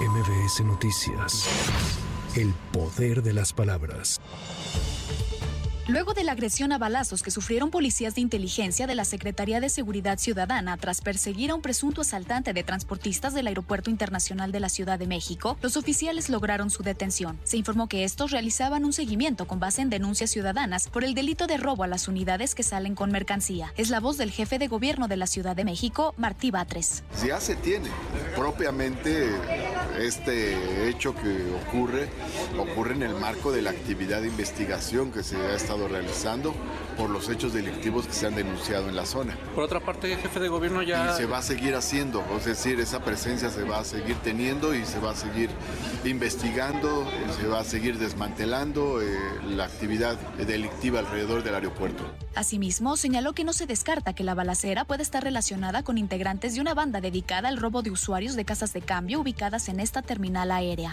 MBS Noticias. El poder de las palabras. Luego de la agresión a balazos que sufrieron policías de inteligencia de la Secretaría de Seguridad Ciudadana tras perseguir a un presunto asaltante de transportistas del Aeropuerto Internacional de la Ciudad de México, los oficiales lograron su detención. Se informó que estos realizaban un seguimiento con base en denuncias ciudadanas por el delito de robo a las unidades que salen con mercancía. Es la voz del jefe de gobierno de la Ciudad de México, Martí Batres. Ya se tiene propiamente este hecho que ocurre, ocurre en el marco de la actividad de investigación que se ha estado realizando por los hechos delictivos que se han denunciado en la zona. Por otra parte, el jefe de gobierno ya... Y se va a seguir haciendo, es decir, esa presencia se va a seguir teniendo y se va a seguir investigando, se va a seguir desmantelando eh, la actividad delictiva alrededor del aeropuerto. Asimismo, señaló que no se descarta que la balacera pueda estar relacionada con integrantes de una banda dedicada al robo de usuarios de casas de cambio ubicadas en esta terminal aérea.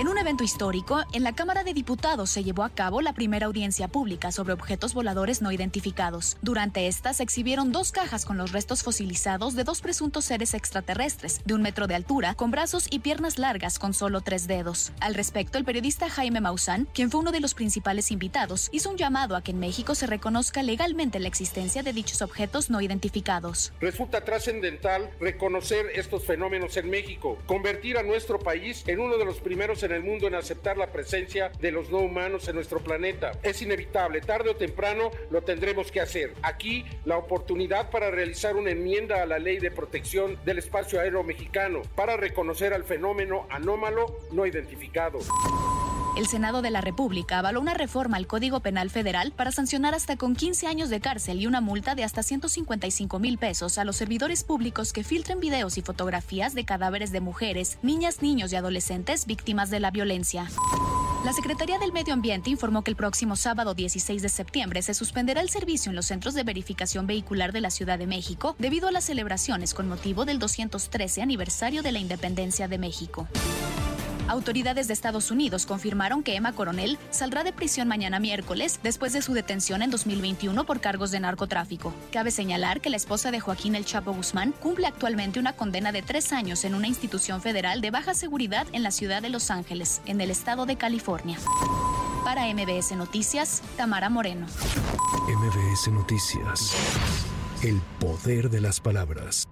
En un evento histórico, en la Cámara de Diputados se llevó a cabo la primera audiencia pública sobre objetos voladores no identificados. Durante esta se exhibieron dos cajas con los restos fosilizados de dos presuntos seres extraterrestres, de un metro de altura, con brazos y piernas largas con solo tres dedos. Al respecto, el periodista Jaime Maussan, quien fue uno de los principales invitados, hizo un llamado a que en México se reconozca legalmente la existencia de dichos objetos no identificados. Resulta trascendental reconocer estos fenómenos en México, convertir a nuestro país en uno de los primeros en en el mundo en aceptar la presencia de los no humanos en nuestro planeta. Es inevitable, tarde o temprano lo tendremos que hacer. Aquí la oportunidad para realizar una enmienda a la ley de protección del espacio aéreo mexicano para reconocer al fenómeno anómalo no identificado. El Senado de la República avaló una reforma al Código Penal Federal para sancionar hasta con 15 años de cárcel y una multa de hasta 155 mil pesos a los servidores públicos que filtren videos y fotografías de cadáveres de mujeres, niñas, niños y adolescentes víctimas de la violencia. La Secretaría del Medio Ambiente informó que el próximo sábado 16 de septiembre se suspenderá el servicio en los centros de verificación vehicular de la Ciudad de México debido a las celebraciones con motivo del 213 aniversario de la independencia de México. Autoridades de Estados Unidos confirmaron que Emma Coronel saldrá de prisión mañana miércoles después de su detención en 2021 por cargos de narcotráfico. Cabe señalar que la esposa de Joaquín El Chapo Guzmán cumple actualmente una condena de tres años en una institución federal de baja seguridad en la ciudad de Los Ángeles, en el estado de California. Para MBS Noticias, Tamara Moreno. MBS Noticias. El poder de las palabras.